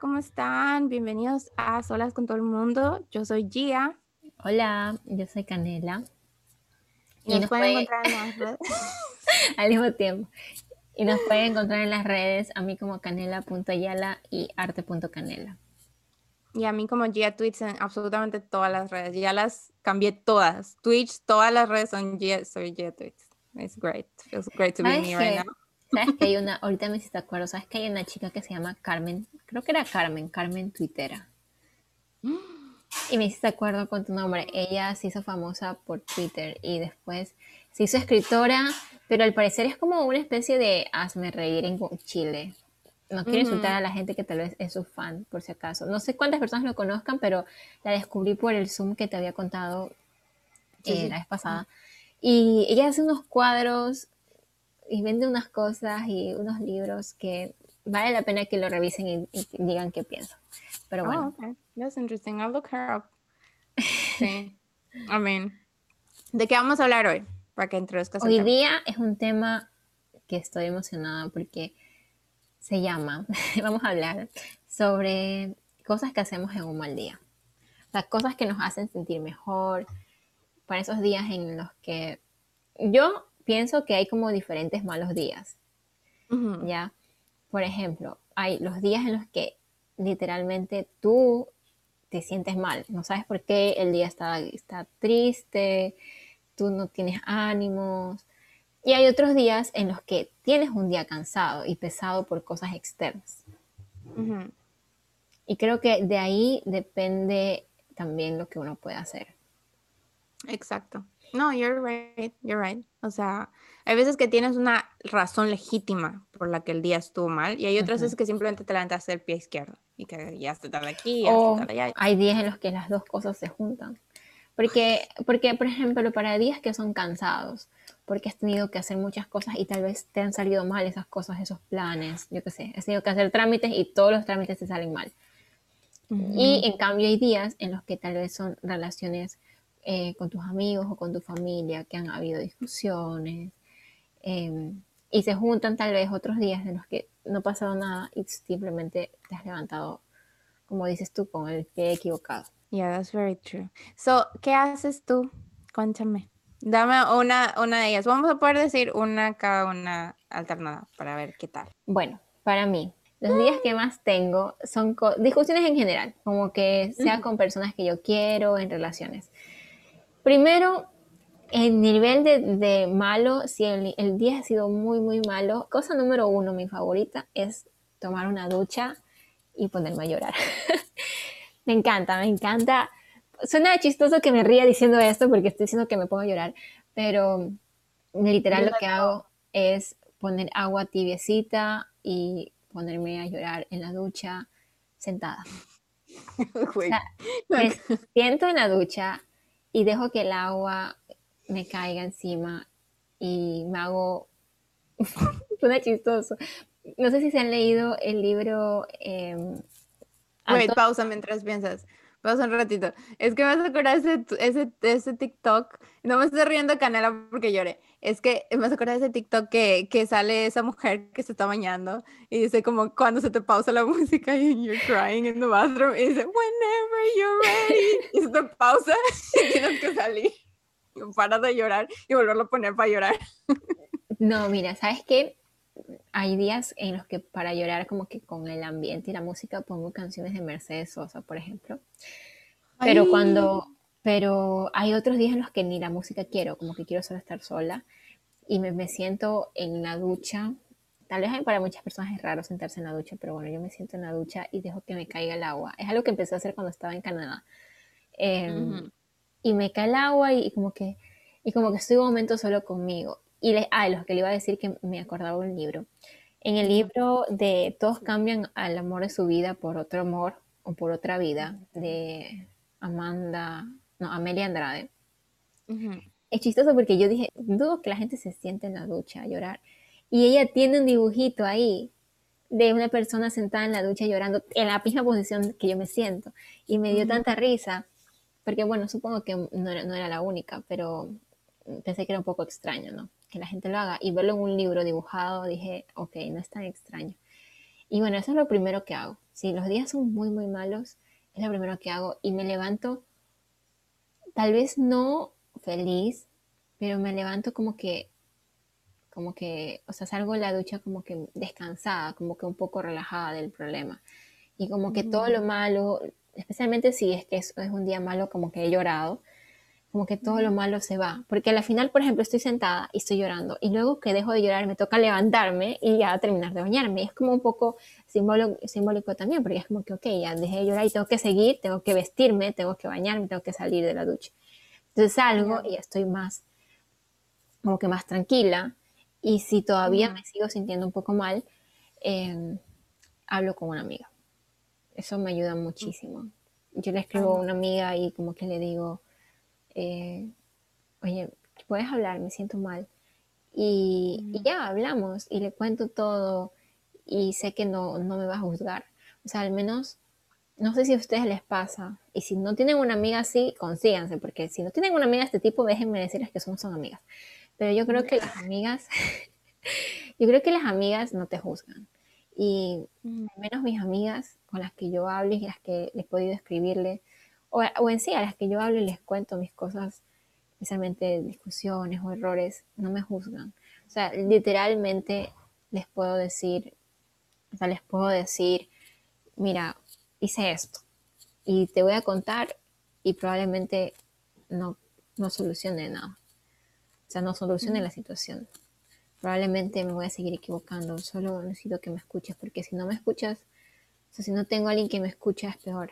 ¿cómo están? Bienvenidos a Solas con todo el mundo. Yo soy Gia. Hola, yo soy Canela. Y, nos, pueden encontrar en las redes. Al mismo tiempo. Y nos pueden encontrar en las redes a mí como canela.ayala y arte.canela. Y a mí como Gia Tweets en absolutamente todas las redes. Ya las cambié todas. Twitch, todas las redes son Gia, soy Gia Tweets. It's great. Feels great to be me right now. ¿Sabes que hay una, ahorita me hiciste acuerdo, ¿sabes que hay una chica que se llama Carmen? Creo que era Carmen, Carmen Twittera. Y me hiciste acuerdo con tu nombre. Ella se hizo famosa por Twitter y después se hizo escritora, pero al parecer es como una especie de hazme reír en Chile. No quiero insultar a la gente que tal vez es su fan, por si acaso. No sé cuántas personas lo conozcan, pero la descubrí por el Zoom que te había contado eh, la vez pasada. Y ella hace unos cuadros y vende unas cosas y unos libros que vale la pena que lo revisen y, digan qué piensan. Pero bueno. Oh, okay. That's interesting. I'll look her up. Sí. I mean, ¿de qué vamos a hablar hoy? Para que introduzcas Hoy día es un tema que estoy emocionada porque se llama, vamos a hablar sobre cosas que hacemos en un mal día. Las cosas que nos hacen sentir mejor para esos días en los que yo pienso que hay como diferentes malos días. ¿Ya? Por ejemplo, hay los días en los que literalmente tú te sientes mal, no sabes por qué, el día está, está triste, tú no tienes ánimos. Y hay otros días en los que tienes un día cansado y pesado por cosas externas. Y creo que de ahí depende también lo que uno puede hacer. Exacto. No, you're right, you're right. O sea, hay veces que tienes una razón legítima por la que el día estuvo mal y hay otras veces que simplemente te levantas el pie izquierdo y que ya se tarda aquí, ya o allá. Hay días en los que las dos cosas se juntan. Porque, porque, por ejemplo, para días que son cansados, porque has tenido que hacer muchas cosas y tal vez te han salido mal esas cosas, esos planes, yo qué sé, has tenido que hacer trámites y todos los trámites te salen mal. Y en cambio hay días en los que tal vez son relaciones eh, con tus amigos o con tu familia, que han habido discusiones, em, y se juntan tal vez otros días en los que no ha pasado nada y simplemente te has levantado, como dices tú, con el pie equivocado. Yeah, that's very true. So, ¿qué haces tú? Cuéntame. Dame una, una de ellas. Vamos a poder decir una cada una alternada para ver qué tal. Bueno, para mí, los días que más tengo son discusiones en general, como que sea con personas que yo quiero, en relaciones. Primero, el nivel de, malo, si el, día ha sido muy, muy malo, cosa número uno, mi favorita, es tomar una ducha y ponerme a llorar. me encanta, me encanta. Suena chistoso que me ría diciendo esto porque estoy diciendo que me pongo a llorar, pero literal lo que hago es poner agua tibiecita y ponerme a llorar en la ducha sentada. me siento en la ducha y dejo que el agua me caiga encima y me hago... Suena chistoso. No sé si se han leído el libro... Eh, Wait, pausa mientras piensas. Pausa un ratito. Es que me vas a acordar ese, ese, ese TikTok. No me estoy riendo canela porque lloré. Es que me vas a acordar ese TikTok que, que sale esa mujer que se está bañando y dice como cuando se te pausa la música y you're crying in the bathroom y dice whenever you're ready y se te pausa y tienes que salir. Y paras de llorar y volverlo a poner para llorar. No, mira, ¿sabes qué? hay días en los que para llorar como que con el ambiente y la música pongo canciones de Mercedes Sosa, por ejemplo. Pero cuando, pero hay otros días en los que ni la música quiero, como que quiero solo estar sola y me, me siento en la ducha. Tal vez para muchas personas es raro sentarse en la ducha, pero bueno, yo me siento en la ducha y dejo que me caiga el agua. Es algo que empecé a hacer cuando estaba en Canadá. Em, y me cae el agua y, como que y como que estoy un momento solo conmigo y le, ah, los que le iba a decir que me acordaba un libro. En el libro de Todos cambian al amor de su vida por otro amor o por otra vida, de Amanda, no, Amelia Andrade. Es chistoso porque yo dije, dudo que la gente se siente en la ducha a llorar. Y ella tiene un dibujito ahí de una persona sentada en la ducha llorando en la misma posición que yo me siento. Y me dio tanta risa, porque bueno, supongo que no era, no era la única, pero pensé que era un poco extraño, ¿no? que la gente lo haga y verlo en un libro dibujado, dije, ok, no es tan extraño. Y bueno, eso es lo primero que hago. si los días son muy, muy malos, es lo primero que hago y me levanto, tal vez no feliz, pero me levanto como que, como que, o sea, salgo de la ducha como que descansada, como que un poco relajada del problema. Y como que todo lo malo, especialmente si es que es, es un día malo, como que he llorado, como que todo lo malo se va. Porque al final, por ejemplo, estoy sentada y estoy llorando y luego que dejo de llorar me toca levantarme y ya terminar de bañarme. Es como un poco simbólico, simbólico también, porque es como que, ok, ya dejé de llorar y tengo que seguir, tengo que vestirme, tengo que bañarme, tengo que salir de la ducha. Entonces salgo y estoy más, como que más tranquila. Y si todavía me sigo sintiendo un poco mal, em, hablo con una amiga. Eso me ayuda muchísimo. Yo le escribo a una amiga y como que le digo, eh, oye, puedes hablar, me siento mal. Y, ya hablamos y le cuento todo y sé que no, no me va a juzgar. O sea, al menos, no sé si a ustedes les pasa. Y si no tienen una amiga así, consíganse, porque si no tienen una amiga de este tipo, déjenme decirles que son, son amigas. Pero yo creo que las amigas, yo creo que las amigas no te juzgan. Y al menos mis amigas con las que yo hablo y las que les he podido escribirle, o, en sí a las que yo hablo y les cuento mis cosas, especialmente discusiones o errores, no me juzgan. O sea, literalmente les puedo decir, o sea, les puedo decir, mira, hice esto y te voy a contar y probablemente no, no solucione nada. O sea, no solucione la situación. Probablemente me voy a seguir equivocando. Solo necesito que me escuches, porque si no me escuchas, o sea, si no tengo a alguien que me escucha, es peor.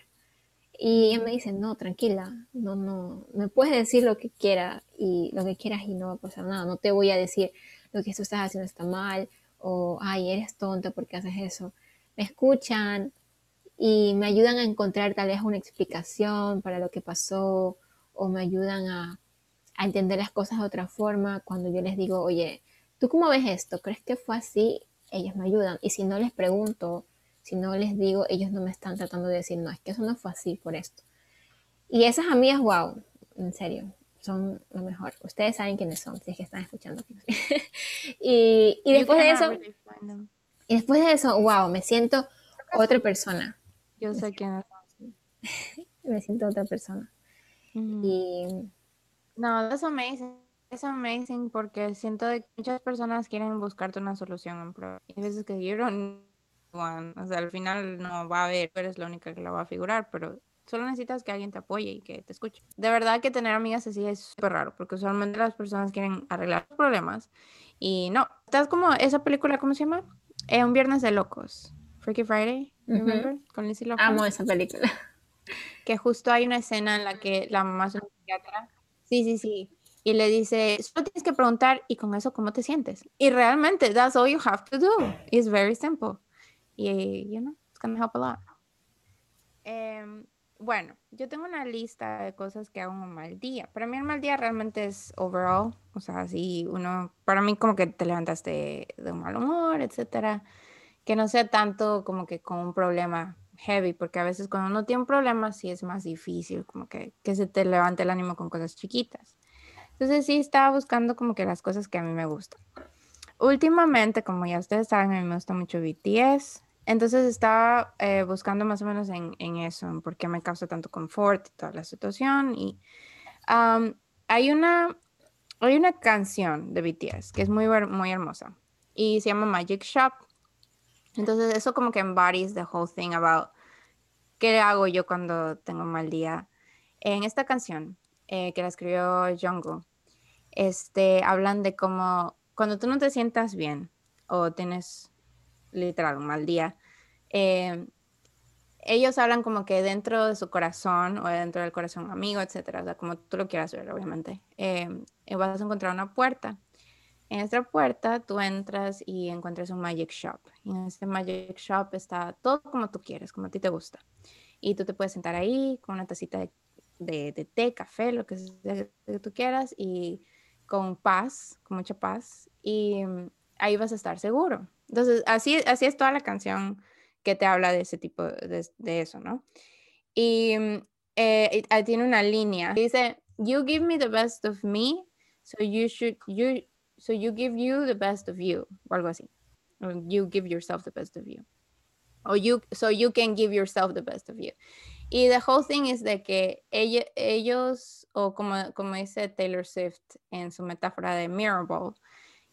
Y ella me dice, no, tranquila, no, no, me puedes decir lo que quieras y lo que quieras y no va a pasar nada. No te voy a decir lo que tú estás haciendo está mal o, ay, eres tonta porque haces eso. Me escuchan y me ayudan a encontrar tal vez una explicación para lo que pasó o me ayudan a, a entender las cosas de otra forma. Cuando yo les digo, oye, ¿tú cómo ves esto? ¿Crees que fue así? Ellos me ayudan. Y si no les pregunto, si no les digo, ellos no me están tratando de decir, no, es que eso no fue así por esto. Y esas amigas, wow, en serio, son lo mejor. Ustedes saben quiénes son, si es que están escuchando. y, y después de eso, y después de eso, wow, me siento otra persona. Yo sé quiénes son. me siento otra persona. Y... No, es amazing. Es amazing porque siento que muchas personas quieren buscarte una solución en Y a veces que yo no o sea, al final no va a haber, eres la única que la va a figurar, pero solo necesitas que alguien te apoye y que te escuche. De verdad que tener amigas así es súper raro, porque usualmente las personas quieren arreglar los problemas y no. Estás como esa película, ¿cómo se llama? Eh, un viernes de locos. Freaky Friday, remember? Con Lizzie Lohan. Amo esa película. Que justo hay una escena en la que la mamá es una psiquiatra. Sí, sí, sí. Y le dice, solo tienes que preguntar y con eso, ¿cómo te sientes? Y realmente, that's all you have to do. It's very simple y, you know, it's gonna help a lot. Em, bueno, yo tengo una lista de cosas que hago un mal día. Para mí el mal día realmente es overall, o sea, si uno, para mí como que te levantaste de, un mal humor, etcétera, que no sea tanto como que con un problema heavy, porque a veces cuando uno tiene un problema sí es más difícil, como que, que se te levante el ánimo con cosas chiquitas. Entonces sí estaba buscando como que las cosas que a mí me gustan. Últimamente, como ya ustedes saben, a mí me gusta mucho BTS, entonces estaba eh, buscando más o menos en, eso, en por qué me causa tanto confort y toda la situación. Y hay, una, hay una canción de BTS que es muy, muy hermosa y se llama Magic Shop. Entonces eso como que embodies the whole thing about qué hago yo cuando tengo un mal día. En esta canción eh, que la escribió Jungkook, este, hablan de cómo cuando tú no te sientas bien o tienes literal, un mal día, eh, ellos hablan como que dentro de su corazón o dentro del corazón amigo, etcétera, como tú lo quieras ver, obviamente, eh, vas a encontrar una puerta. En esta puerta tú entras y encuentras un magic shop. Y en este magic shop está todo como tú quieres, como a ti te gusta. Y tú te puedes sentar ahí con una tacita de, de, té, café, lo que tú quieras, y con paz, con mucha paz. Y mm, ahí vas a estar seguro. Entonces, así, así es toda la canción que te habla de ese tipo de, eso, ¿no? Y mm, eh, tiene una línea. Dice, you give me the best of me, so you should, you, so you give you the best of you, o algo así. you give yourself the best of you. O you, so you can give yourself the best of you. Y the whole thing is de que ellos, o como, como dice Taylor Swift en su metáfora de mirror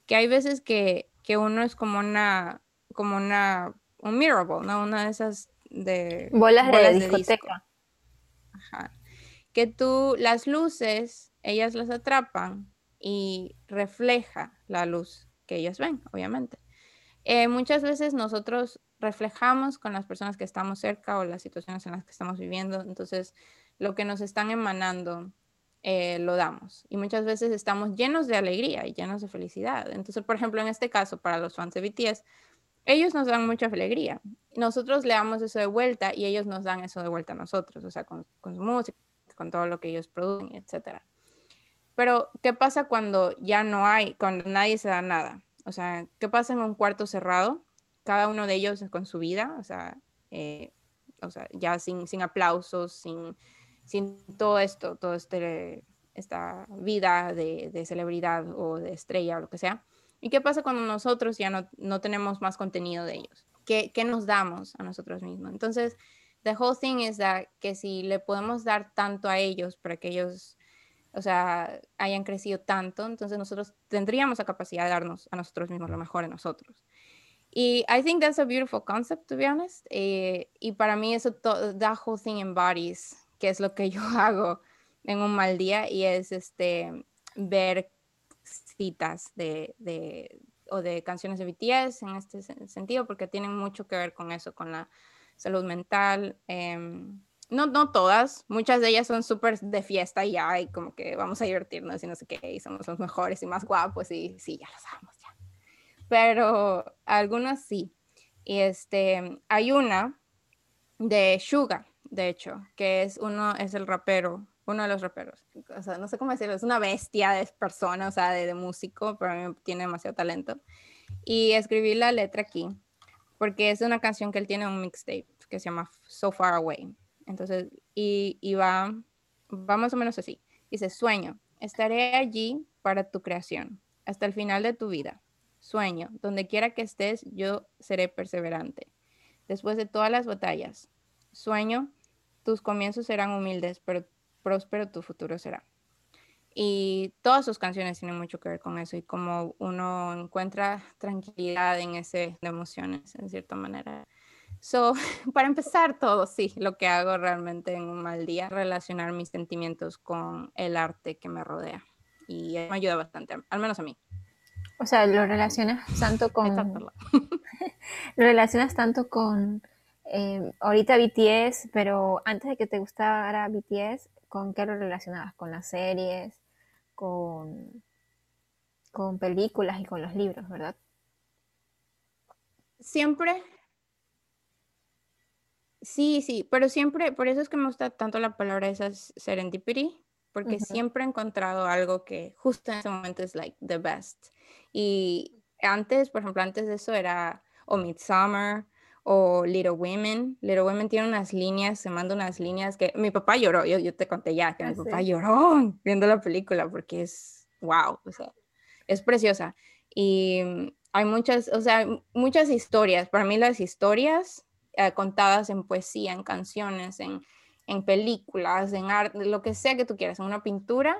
que hay veces que, que uno es como una, como una, un mirror ¿no? Una de esas de... Bolas, de, discoteca. Ajá. Que tú, las luces, ellas las atrapan y refleja la luz que ellas ven, obviamente. Eh, muchas veces nosotros reflejamos con las personas que estamos cerca o las situaciones en las que estamos viviendo, entonces lo que nos están emanando eh, lo damos. Y muchas veces estamos llenos de alegría y llenos de felicidad. Entonces, por ejemplo, en este caso, para los fans de BTS, ellos nos dan mucha alegría. Nosotros le damos eso de vuelta y ellos nos dan eso de vuelta a nosotros, o sea, con, con su música, con todo lo que ellos producen, etc. Pero, ¿qué pasa cuando ya no hay, cuando nadie se da nada? O sea, ¿qué pasa en un cuarto cerrado? Cada uno de ellos con su vida, o sea, eh, o sea ya sin, sin aplausos, sin sin todo esto, toda este, esta vida de, celebridad o de estrella o lo que sea. ¿Y qué pasa cuando nosotros ya no, no tenemos más contenido de ellos? ¿Qué, ¿Qué, nos damos a nosotros mismos? Entonces, the whole thing is that que si le podemos dar tanto a ellos para que ellos, o sea, hayan crecido tanto, entonces nosotros tendríamos la capacidad de darnos a nosotros mismos lo mejor en nosotros. Y I think that's a beautiful concept, to be honest. Eh, y para mí eso, that whole thing embodies que es lo que yo hago en un mal día y es este ver citas de, de, o de canciones de BTS en este sentido porque tienen mucho que ver con eso, con la salud mental. Em, no, no todas, muchas de ellas son súper de fiesta y ya, y como que vamos a divertirnos y no sé qué, y somos los mejores y más guapos y sí, ya lo sabemos ya. Pero algunas sí. Y este, hay una de Suga, de hecho, que es uno, es el rapero, uno de los raperos. O sea, no sé cómo decirlo, es una bestia de persona, o sea, de, músico, pero a mí tiene demasiado talento. Y escribí la letra aquí, porque es una canción que él tiene un mixtape que se llama So Far Away. Entonces, y, y va, va más o menos así. Dice, sueño, estaré allí para tu creación, hasta el final de tu vida. Sueño, donde quiera que estés, yo seré perseverante. Después de todas las batallas, sueño, tus comienzos serán humildes, pero próspero tu futuro será. Y todas sus canciones tienen mucho que ver con eso y como uno encuentra tranquilidad en ese de emociones, en cierta manera. So, para empezar todo, sí, lo que hago realmente en un mal día, relacionar mis sentimientos con el arte que me rodea. Y me ayuda bastante, al menos a mí. O sea, lo relacionas tanto con... lo relacionas tanto con eh, ahorita BTS, pero antes de que te gustara BTS, ¿con qué lo relacionabas? ¿Con las series? ¿Con, con películas y con los libros, verdad? Siempre. Sí, sí, pero siempre, por eso es que me gusta tanto la palabra esa serendipity, porque siempre he encontrado algo que justo en ese momento es like the best. Y antes, por ejemplo, antes de eso era o Midsummer o Little Women. Little Women tiene unas líneas, se manda unas líneas que mi papá lloró, yo, yo te conté ya que mi ah, papá lloró viendo la película porque es wow, o sea, es preciosa. Y mm, hay muchas, o sea, muchas historias. Para mí las historias eh, contadas en poesía, en canciones, en, en películas, en arte, lo que sea que tú quieras, en una pintura,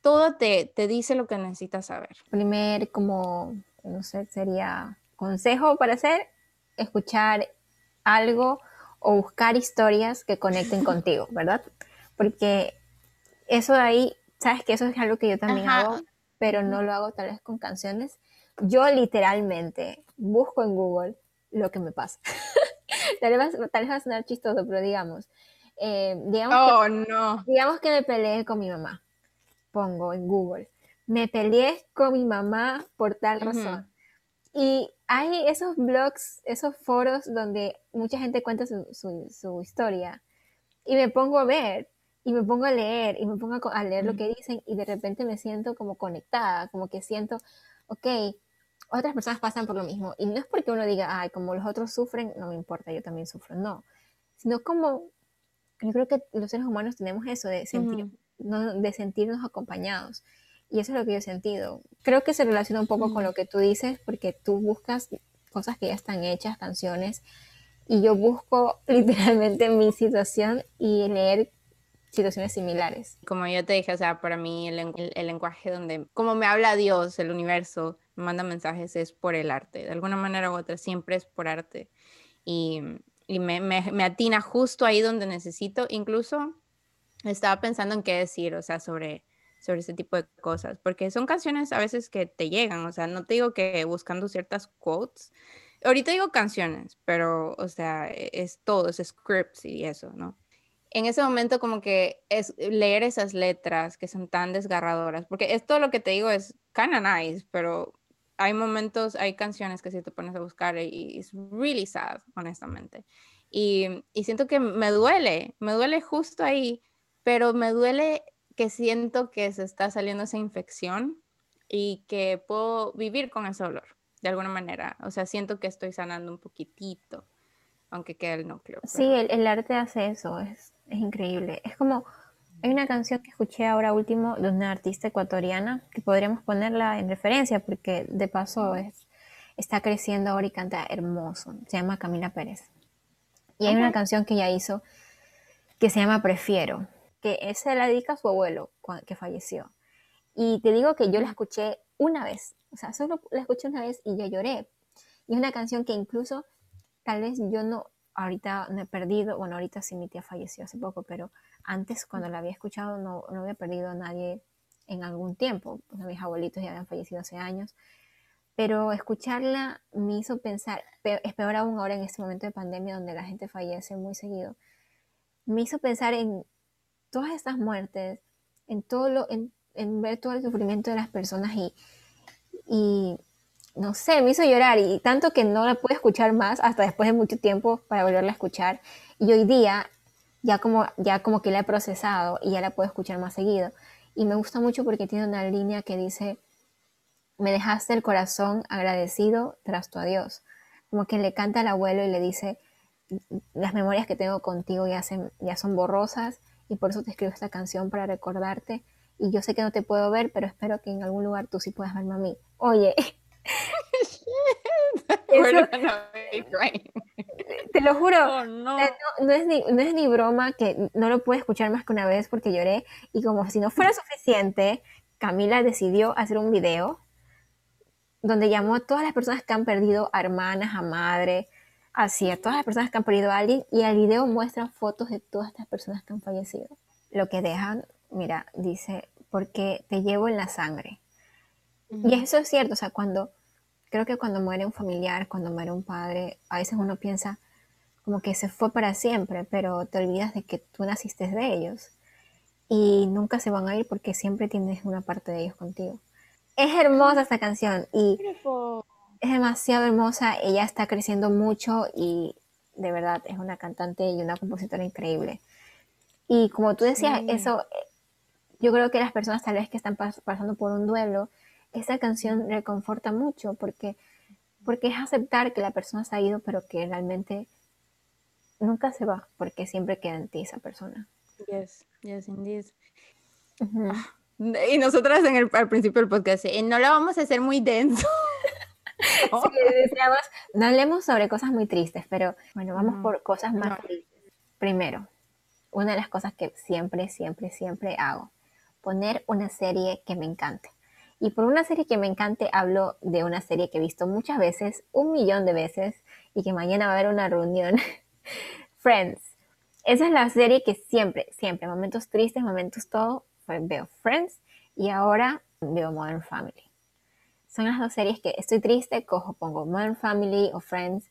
todo te, te dice lo que necesitas saber. Primer, como, no sé, sería consejo para hacer escuchar algo o buscar historias que conecten contigo, ¿verdad? Porque eso de ahí, sabes que eso es algo que yo también hago, pero no lo hago tal vez con canciones. Yo literalmente busco en Google lo que me pasa. tal, vez, va a sonar chistoso, pero digamos, eh, digamos, oh, que, no. digamos que me peleé con mi mamá. Pongo en Google. Me peleé con mi mamá por tal razón. Y hay esos blogs, esos foros donde mucha gente cuenta su, historia. Y me pongo a ver, y me pongo a leer, y me pongo a, leer lo que dicen, y de repente me siento como conectada, como que siento, ok, otras personas pasan por lo mismo. Y no es porque uno diga, ay, como los otros sufren, no me importa, yo también sufro. No. Sino como, yo creo que los seres humanos tenemos eso de, sentir, de sentirnos acompañados. Y eso es lo que yo he sentido. Creo que se relaciona un poco con lo que tú dices, porque tú buscas cosas que ya están hechas, canciones, y yo busco literalmente mi situación y leer situaciones similares. Como yo te dije, o sea, para mí el, el, lenguaje donde, como me habla Dios, el universo, me manda mensajes es por el arte, de alguna manera u otra, siempre es por arte. Y, y me, me, me, atina justo ahí donde necesito, incluso estaba pensando en qué decir, o sea, sobre, sobre ese tipo de cosas, porque son canciones a veces que te llegan, o sea, no te digo que buscando ciertas quotes, ahorita digo canciones, pero, o sea, e, es todo, es scripts y eso, ¿no? En ese momento como que es leer esas letras que son tan desgarradoras, porque esto lo que te digo es kind of nice, pero hay momentos, hay canciones que si te pones a buscar y es really sad, honestamente. Y, y siento que me duele, me duele justo ahí, pero me duele que siento que se está saliendo esa infección y que puedo vivir con ese dolor de alguna manera. O sea, siento que estoy sanando un poquitito, aunque quede el núcleo. Sí, el, arte hace eso, es, es increíble. Es como, hay una canción que escuché ahora último de una artista ecuatoriana que podríamos ponerla en referencia porque de paso es, está creciendo ahora y canta hermoso. Se llama Camila Pérez. Y hay una canción que ella hizo que se llama Prefiero, que se la dedica a su abuelo que falleció. Y te digo que yo la escuché una vez o sea, solo la escuché una vez y ya lloré. Y es una canción que incluso tal vez yo no, ahorita no he perdido, bueno, ahorita sí mi tía falleció hace poco, pero antes cuando la había escuchado no, no había perdido a nadie en algún tiempo. Pues mis abuelitos ya habían fallecido hace años. Pero escucharla me hizo pensar, es peor aún ahora en este momento de pandemia donde la gente fallece muy seguido, me hizo pensar en todas estas muertes, en todo lo, en, en ver todo el sufrimiento de las personas y, y no sé, me hizo llorar y tanto que no la pude escuchar más hasta después de mucho tiempo para volverla a escuchar. Y hoy día ya como, ya como que la he procesado y ya la puedo escuchar más seguido. Y me gusta mucho porque tiene una línea que dice, me dejaste el corazón agradecido tras tu adiós. Como que le canta al abuelo y le dice, las memorias que tengo contigo ya, ya son borrosas y por eso te escribo esta canción para recordarte y yo sé que no te puedo ver, pero espero que en algún lugar tú sí puedas verme a mí. Oye. te lo juro, oh, no. No, es ni, no es ni broma que no lo pude escuchar más que una vez porque lloré y como si no fuera suficiente, Camila decidió hacer un video donde llamó a todas las personas que han perdido a hermanas, a madre, así, a todas las personas que han perdido a alguien y el video muestra fotos de todas estas personas que han fallecido. Lo que dejan mira, dice, porque te llevo en la sangre. Y eso es cierto, o sea, cuando, creo que cuando muere un familiar, cuando muere un padre, a veces uno piensa como que se fue para siempre, pero te olvidas de que tú naciste de ellos y nunca se van a ir porque siempre tienes una parte de ellos contigo. Es hermosa esta canción y es demasiado hermosa, ella está creciendo mucho y de verdad es una cantante y una compositora increíble. Y como tú decías, eso yo creo que las personas tal vez que están pasando por un duelo, esta canción reconforta mucho porque, porque es aceptar que la persona se ha ido, pero que realmente nunca se va, porque siempre queda en ti esa persona. Yes, yes, indeed. Ah, y nosotras en el, al principio del podcast, eh, no la vamos a hacer muy denso. no hablemos sobre cosas muy tristes, pero bueno, vamos por cosas más tristes. Primero, una de las cosas que siempre, siempre, siempre hago poner una serie que me encante. Y por una serie que me encante hablo de una serie que he visto muchas veces, un millón de veces, y que mañana va a haber una reunión. Friends. Esa es la serie que siempre, siempre, momentos tristes, momentos todo, veo Friends y ahora veo Modern Family. Son las dos series que estoy triste, cojo, pongo Modern Family o Friends,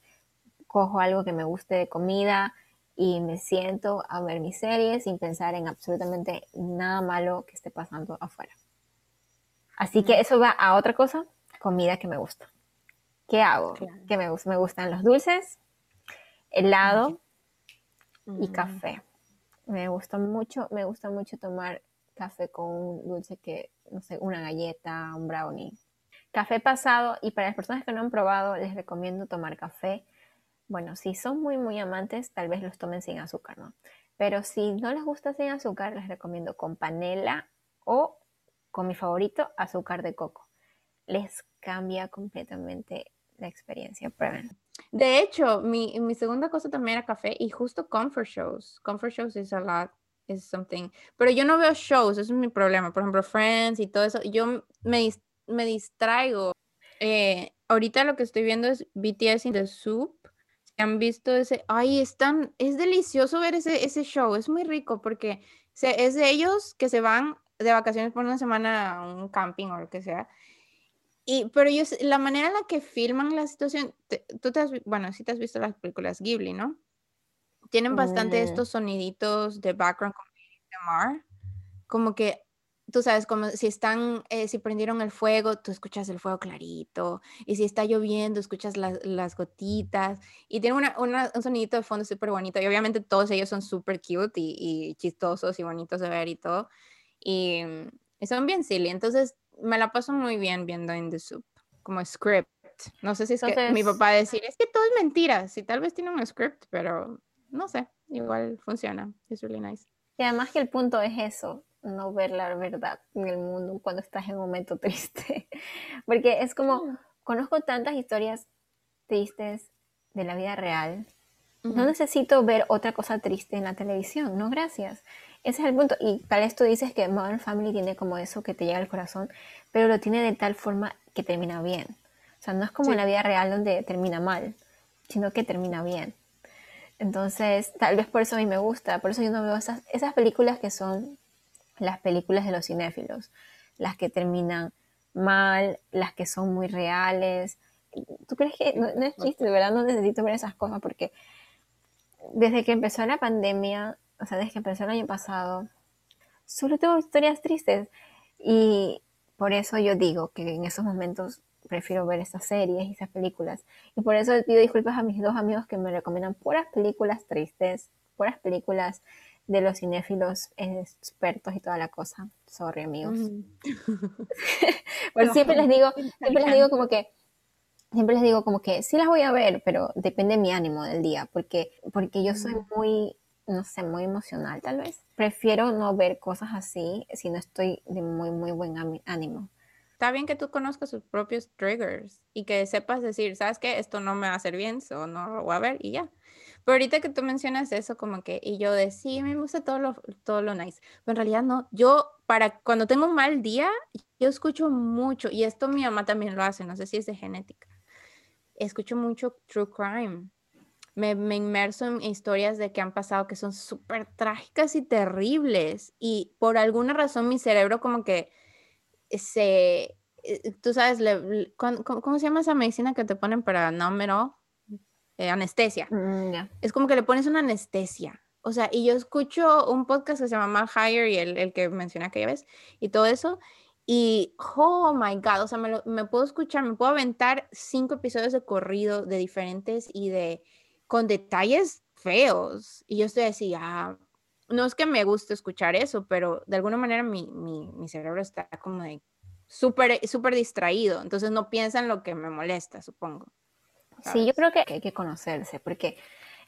cojo algo que me guste de comida, y me siento a ver mis series sin pensar en absolutamente nada malo que esté pasando afuera. Así que eso va a otra cosa, comida que me gusta. ¿Qué hago? Que me, me gustan los dulces, helado y café. Me gusta mucho, me gusta mucho tomar café con un dulce que, no sé, una galleta, un brownie. Café pasado, y para las personas que no han probado, les recomiendo tomar café bueno, si son muy, muy amantes, tal vez los tomen sin azúcar, ¿no? Pero si no les gusta sin azúcar, les recomiendo con panela o con mi favorito, azúcar de coco. Les cambia completamente la experiencia, prueben. De hecho, mi, mi, segunda cosa también era café y justo comfort shows. Comfort shows is a lot, is something. Pero yo no veo shows, eso es mi problema. Por ejemplo, Friends y todo eso. Yo me, me distraigo. Eh, ahorita lo que estoy viendo es BTS in the Soup. han visto ese? Ay, es es delicioso ver ese, ese show. Es muy rico porque es de ellos que se van de vacaciones por una semana a un camping o lo que sea y, pero ellos, la manera en la que filman la situación, tú te has, bueno, si te has visto las películas Ghibli, ¿no? Tienen bastante mm. estos soniditos de background como como que tú sabes, como si están, eh, si prendieron el fuego, tú escuchas el fuego clarito, y si está lloviendo, escuchas las gotitas, y tiene una, un sonidito de fondo súper bonito, y obviamente todos ellos son súper cute y, y, chistosos y bonitos de ver y todo, y, y son bien silly, entonces me la paso muy bien viendo In the Soup, como script. No sé si es que mi papá decir, es que todo es mentira, si tal vez tiene un script, pero no sé, igual funciona, es really nice. Y además que el punto es eso, no ver la verdad en el mundo cuando estás en un momento triste, porque es como, conozco tantas historias tristes de la vida real, no necesito ver otra cosa triste en la televisión, no gracias. Ese es el punto. Y tal vez tú dices que Modern Family tiene como eso que te llega al corazón, pero lo tiene de tal forma que termina bien. O sea, no es como en la vida real donde termina mal, sino que termina bien. Entonces, tal vez por eso a mí me gusta, por eso yo no veo esas, esas películas que son las películas de los cinéfilos, las que terminan mal, las que son muy reales. ¿Tú crees que no, no es chiste? De verdad no necesito ver esas cosas porque desde que empezó la pandemia o sea, desde que empezó el año pasado, solo tengo historias tristes. Y por eso yo digo que en esos momentos prefiero ver esas series y esas películas. Y por eso pido disculpas a mis dos amigos que me recomiendan puras películas tristes, puras películas de los cinéfilos expertos y toda la cosa. Sorry, amigos. pues siempre les digo, siempre les digo como que siempre les digo como que sí las voy a ver, pero depende de mi ánimo del día, porque porque yo soy muy no sé, muy emocional tal vez. Prefiero no ver cosas así si no estoy de muy, muy buen ánimo. Está bien que tú conozcas sus propios triggers y que sepas decir, ¿sabes qué? Esto no me va a hacer bien, o no lo voy a ver y ya. Pero ahorita que tú mencionas eso, como que, y yo de sí, me gusta todo lo, todo lo nice, pero en realidad no. Yo, para cuando tengo un mal día, yo escucho mucho, y esto mi mamá también lo hace, no sé si es de genética. Escucho mucho true crime me, inmerso en historias de que han pasado que son súper trágicas y terribles. Y por alguna razón mi cerebro como que se, eh, tú sabes, ¿cómo, se llama esa medicina que te ponen para no eh, anestesia. Mm, es como que le pones una anestesia. O sea, y yo escucho un podcast que se llama Mal Higher y el, el que mencioné aquella vez y todo eso. Y, oh my God, o sea, me, me puedo escuchar, me puedo aventar cinco episodios de corrido de diferentes y de, con detalles feos. Y yo estoy así, ah, no es que me guste escuchar eso, pero de alguna manera mi, mi, mi cerebro está como de súper súper distraído, entonces no piensa en lo que me molesta, supongo. Sí, yo creo que hay que conocerse, porque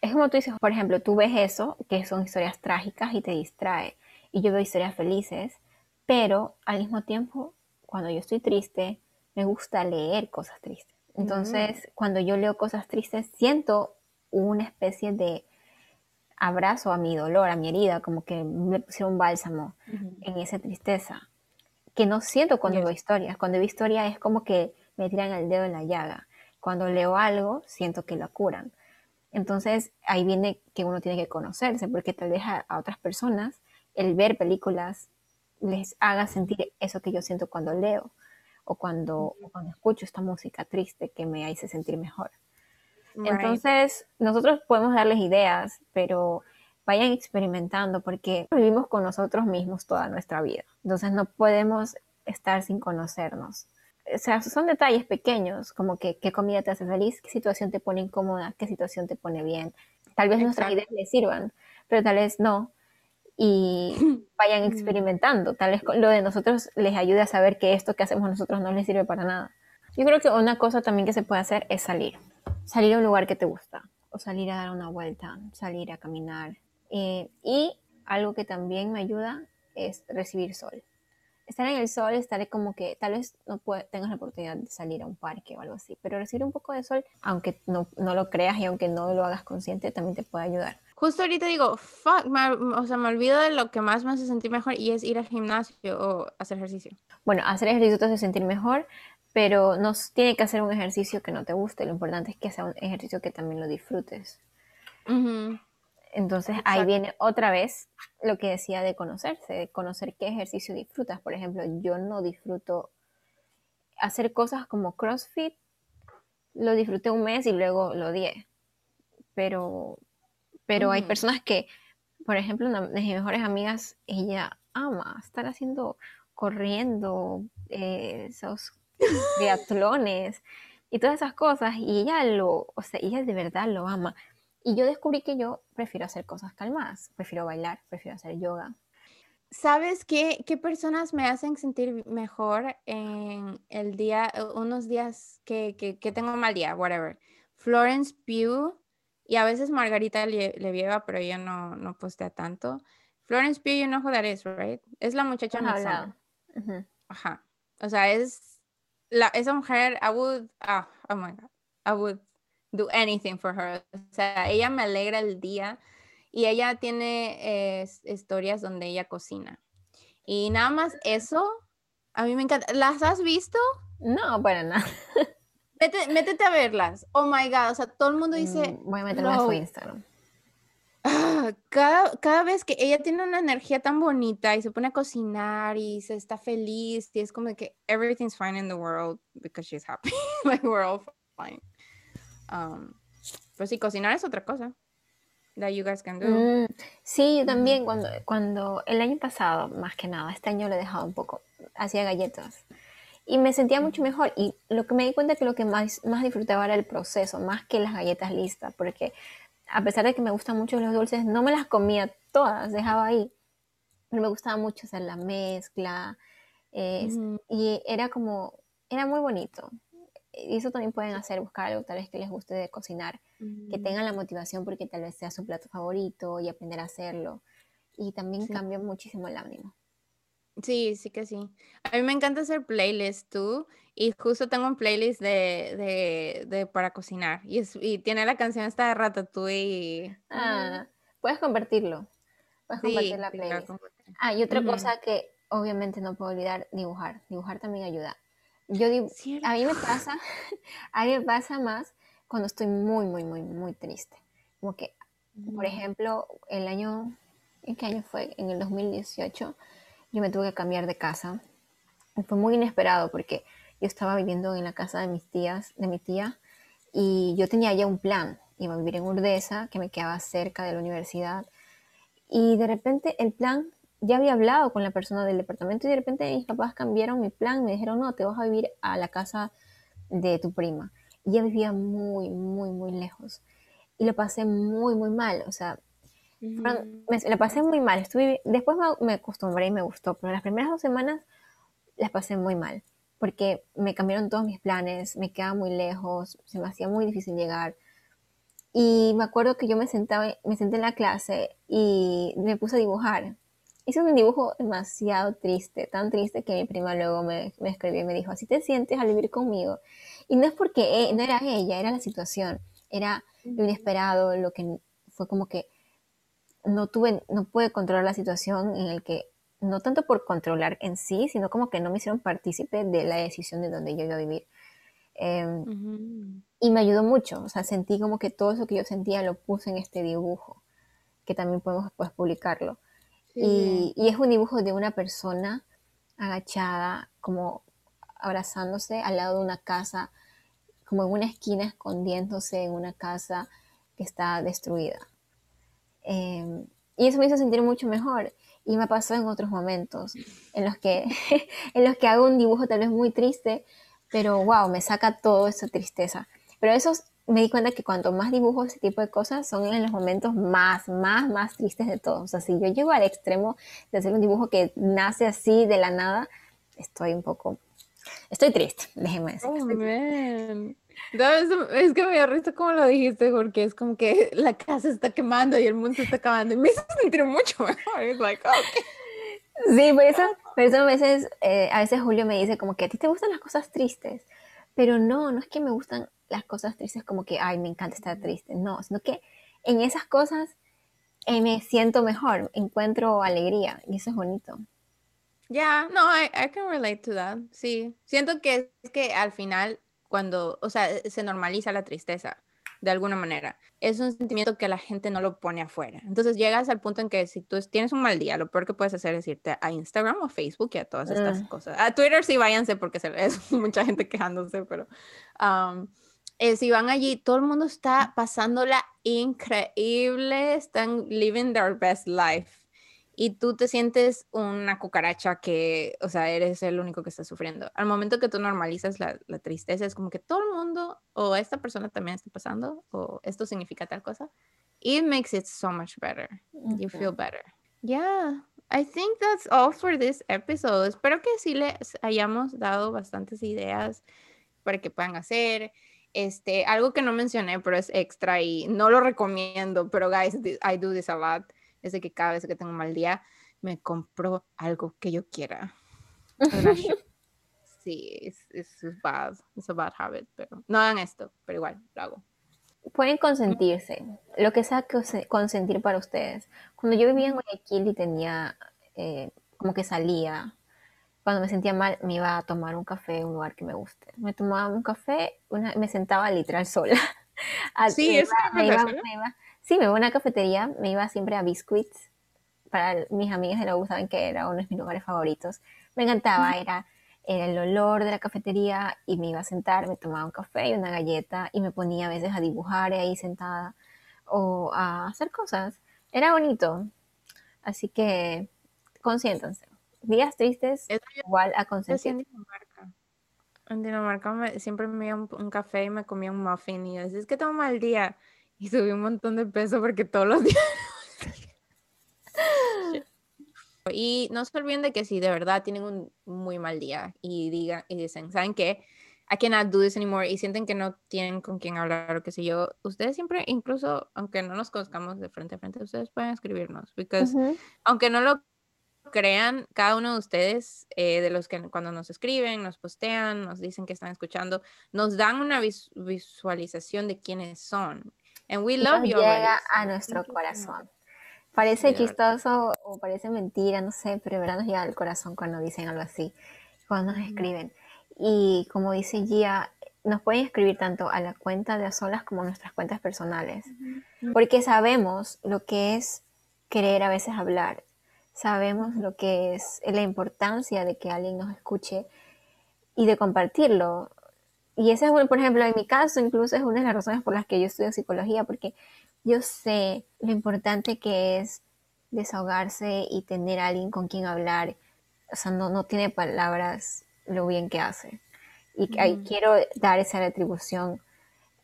es como tú dices, por ejemplo, tú ves eso, que son historias trágicas y te distrae, y yo veo historias felices, pero al mismo tiempo, cuando yo estoy triste, me gusta leer cosas tristes. Entonces, cuando yo leo cosas tristes, siento una especie de abrazo a mi dolor, a mi herida, como que me pusieron un bálsamo en esa tristeza, que no siento cuando veo historias. Cuando veo historias es como que me tiran el dedo en la llaga. Cuando leo algo, siento que lo curan. Entonces ahí viene que uno tiene que conocerse, porque tal vez a, otras personas el ver películas les haga sentir eso que yo siento cuando leo o cuando, o cuando escucho esta música triste que me hace sentir mejor. Entonces, nosotros podemos darles ideas, pero vayan experimentando porque vivimos con nosotros mismos toda nuestra vida. Entonces, no podemos estar sin conocernos. O sea, son detalles pequeños, como que qué comida te hace feliz, qué situación te pone incómoda, qué situación te pone bien. Tal vez nuestras ideas les sirvan, pero tal vez no. Y vayan mm. experimentando. Tal vez lo de nosotros les ayude a saber que esto que hacemos nosotros no les sirve para nada. Yo creo que una cosa también que se puede hacer es salir salir a un lugar que te gusta o salir a dar una vuelta, salir a caminar. Eh, y algo que también me ayuda es recibir sol. Estar en el sol, estar como que tal vez no tengas la oportunidad de salir a un parque o algo así, pero recibir un poco de sol, aunque no, no lo creas y aunque no lo hagas consciente, también te puede ayudar. Justo ahorita digo, fuck, o sea, me olvido de lo que más me hace sentir mejor y es ir al gimnasio o hacer ejercicio. Bueno, hacer ejercicio te hace sentir mejor, pero no tiene que hacer un ejercicio que no te guste, lo importante es que sea un ejercicio que también lo disfrutes. Entonces ahí viene otra vez lo que decía de conocerse, de conocer qué ejercicio disfrutas. Por ejemplo, yo no disfruto hacer cosas como CrossFit, lo disfruté un mes y luego lo odié. Pero, pero hay personas que, por ejemplo, una de mis mejores amigas, ella ama estar haciendo, corriendo, eh, esos triatlones y todas esas cosas, y ella lo, o sea, ella de verdad lo ama. Y yo descubrí que yo prefiero hacer cosas calmadas, prefiero bailar, prefiero hacer yoga. ¿Sabes qué, qué personas me hacen sentir mejor en el día, unos días que, que, que tengo mal día, whatever? Florence Pugh y a veces Margarita le, lleva, pero ella no, no postea tanto. Florence Pugh, you know who that is, right? Es la muchacha más Ajá. O sea, es la, esa mujer, I would, ah, oh my God, I would do anything for her. O sea, ella me alegra el día y ella tiene historias donde ella cocina. Y nada más eso, a mí me encanta. ¿Las has visto? No, para nada. métete a verlas. Oh my God, o sea, todo el mundo dice. Mm, voy a meterme a su Instagram. cada, cada vez que ella tiene una energía tan bonita y se pone a cocinar y se está feliz y es como que everything's fine in the world because she's happy. like we're all fine. Um, pues sí, cocinar es otra cosa. That you guys can do. Mm, sí, yo también cuando, cuando el año pasado, más que nada, este año lo he dejado un poco, hacía galletas y me sentía mucho mejor y lo que me di cuenta que lo que más, más disfrutaba era el proceso, más que las galletas listas, porque a pesar de que me gustan mucho los dulces, no me las comía todas, dejaba ahí. Pero me gustaba mucho hacer la mezcla. Y era como, era muy bonito. Y eso también pueden hacer, buscar algo tal vez que les guste de cocinar, que tengan la motivación porque tal vez sea su plato favorito y aprender a hacerlo. Y también cambia muchísimo el ánimo. Sí, sí que sí. A mí me encanta hacer playlists tú y justo tengo un playlist de, de, para cocinar y, es, y tiene la canción esta de Ratatouille. Ah, puedes convertirlo. Puedes compartir la playlist. ah, y otra cosa que obviamente no puedo olvidar, dibujar. Dibujar también ayuda. Yo a mí me pasa, a mí me pasa más cuando estoy muy, muy, muy, muy triste. Como que, por ejemplo, el año, ¿en qué año fue? En el 2018 yo me tuve que cambiar de casa. fue muy inesperado porque yo estaba viviendo en la casa de mis tías, de mi tía, y yo tenía ya un plan. Iba a vivir en Urdesa, que me quedaba cerca de la universidad. Y de repente el plan, ya había hablado con la persona del departamento y de repente mis papás cambiaron mi plan. Me dijeron, no, te vas a vivir a la casa de tu prima. Y ella vivía muy, muy, muy lejos. Y lo pasé muy, muy mal. O sea, me, la pasé muy mal. Estuve, después me, acostumbré y me gustó, pero las primeras dos semanas las pasé muy mal, porque me cambiaron todos mis planes, me quedaba muy lejos, se me hacía muy difícil llegar. Y me acuerdo que yo me sentaba, me senté en la clase y me puse a dibujar. Hice un dibujo demasiado triste, tan triste que mi prima luego me, me escribió y me dijo, así te sientes al vivir conmigo. Y no es porque e, no era ella, era la situación, era lo inesperado, lo que fue como que no tuve, no pude controlar la situación en el que, no tanto por controlar en sí, sino como que no me hicieron partícipe de la decisión de donde yo iba a vivir. Em, y me ayudó mucho, o sea, sentí como que todo eso que yo sentía lo puse en este dibujo, que también podemos después publicarlo. Y, y, es un dibujo de una persona agachada, como abrazándose al lado de una casa, como en una esquina escondiéndose en una casa que está destruida. Em, y eso me hizo sentir mucho mejor. Y me pasó en otros momentos, en los que, en los que hago un dibujo tal vez muy triste, pero wow, me saca toda esa tristeza. Pero eso me di cuenta que cuanto más dibujo ese tipo de cosas, son en los momentos más, más, más tristes de todos. O sea, si yo llego al extremo de hacer un dibujo que nace así de la nada, estoy un poco, estoy triste, déjeme decir. Oh, es que me da como lo dijiste, porque es como que la casa está quemando y el mundo se está acabando y me hizo sentir mucho mejor. like, Sí, por eso, Pero eso a veces, eh, a veces Julio me dice como que a ti te gustan las cosas tristes. Pero no, no es que me gustan las cosas tristes como que, ay, me encanta estar triste. No, sino que en esas cosas eh, me siento mejor, encuentro alegría y eso es bonito. Ya, no, I, I, can relate to that. Sí, siento que es que al final, cuando, o sea, se normaliza la tristeza de alguna manera. Es un sentimiento que la gente no lo pone afuera. Entonces llegas al punto en que si tú tienes un mal día, lo peor que puedes hacer es irte a Instagram o Facebook y a todas estas mm. cosas. A Twitter sí váyanse porque es mucha gente quejándose, pero um, eh, si van allí, todo el mundo está pasándola increíble, están living their best life y tú te sientes una cucaracha que, o sea, eres el único que está sufriendo. Al momento que tú normalizas la, la, tristeza, es como que todo el mundo o esta persona también está pasando o esto significa tal cosa. It makes it so much better. You feel better. Yeah, I think that's all for this episode. Espero que sí les hayamos dado bastantes ideas para que puedan hacer. Este, algo que no mencioné, pero es extra y no lo recomiendo, pero guys, I do this a lot es de que cada vez que tengo un mal día me compro algo que yo quiera. sí, es, es, bad, es a bad habit, pero no hagan esto, pero igual lo hago. Pueden consentirse, lo que sea consentir para ustedes. Cuando yo vivía en Guayaquil y tenía, eh, como que salía, cuando me sentía mal, me iba a tomar un café en un lugar que me guste. Me tomaba un café, una, me sentaba literal sola. sí, es que me, iba, Sí, me iba a una cafetería, me iba siempre a Biscuits. Para mis amigas de la U saben que era uno de mis lugares favoritos. Me encantaba, era, el olor de la cafetería y me iba a sentar, me tomaba un café y una galleta y me ponía a veces a dibujar ahí sentada o a hacer cosas. Era bonito. Así que consiéntanse. Días tristes, igual a consentir. En Dinamarca, en Dinamarca siempre me iba un, un, café y me comía un muffin y decía, es que tengo mal día y subí un montón de peso porque todos los días. y no se olviden de que si de verdad tienen un muy mal día y digan y dicen, ¿saben qué? I cannot do this anymore y sienten que no tienen con quién hablar o qué sé yo, ustedes siempre, incluso aunque no nos conozcamos de frente a frente, ustedes pueden escribirnos, porque aunque no lo crean, cada uno de ustedes, eh, de los que cuando nos escriben, nos postean, nos dicen que están escuchando, nos dan una visualización de quiénes son. And we love you. Llega a nuestro corazón. Parece chistoso o parece mentira, no sé, pero de verdad nos llega al corazón cuando dicen algo así, cuando nos escriben. Y como dice Gia, nos pueden escribir tanto a la cuenta de a solas como a nuestras cuentas personales, porque sabemos lo que es querer a veces hablar, sabemos lo que es la importancia de que alguien nos escuche y de compartirlo y ese es, por ejemplo, en mi caso, incluso es una de las razones por las que yo estudio psicología, porque yo sé lo importante que es desahogarse y tener a alguien con quien hablar. O sea, no, no tiene palabras lo bien que hace. Y quiero dar esa retribución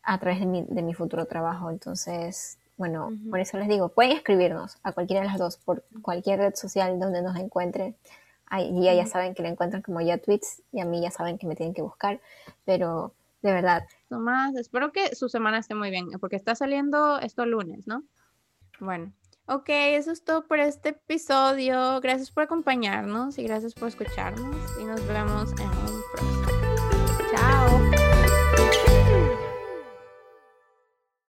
a través de mi, de mi futuro trabajo. Entonces, bueno, por eso les digo, pueden escribirnos a cualquiera de las dos, por cualquier red social donde nos encuentren y ya, ya saben que la encuentran como ya tweets y a mí ya saben que me tienen que buscar, pero de verdad. Tomás, espero que su semana esté muy bien, porque está saliendo esto lunes, ¿no? Bueno, ok, eso es todo por este episodio. Gracias por acompañarnos y gracias por escucharnos y nos vemos en un próximo.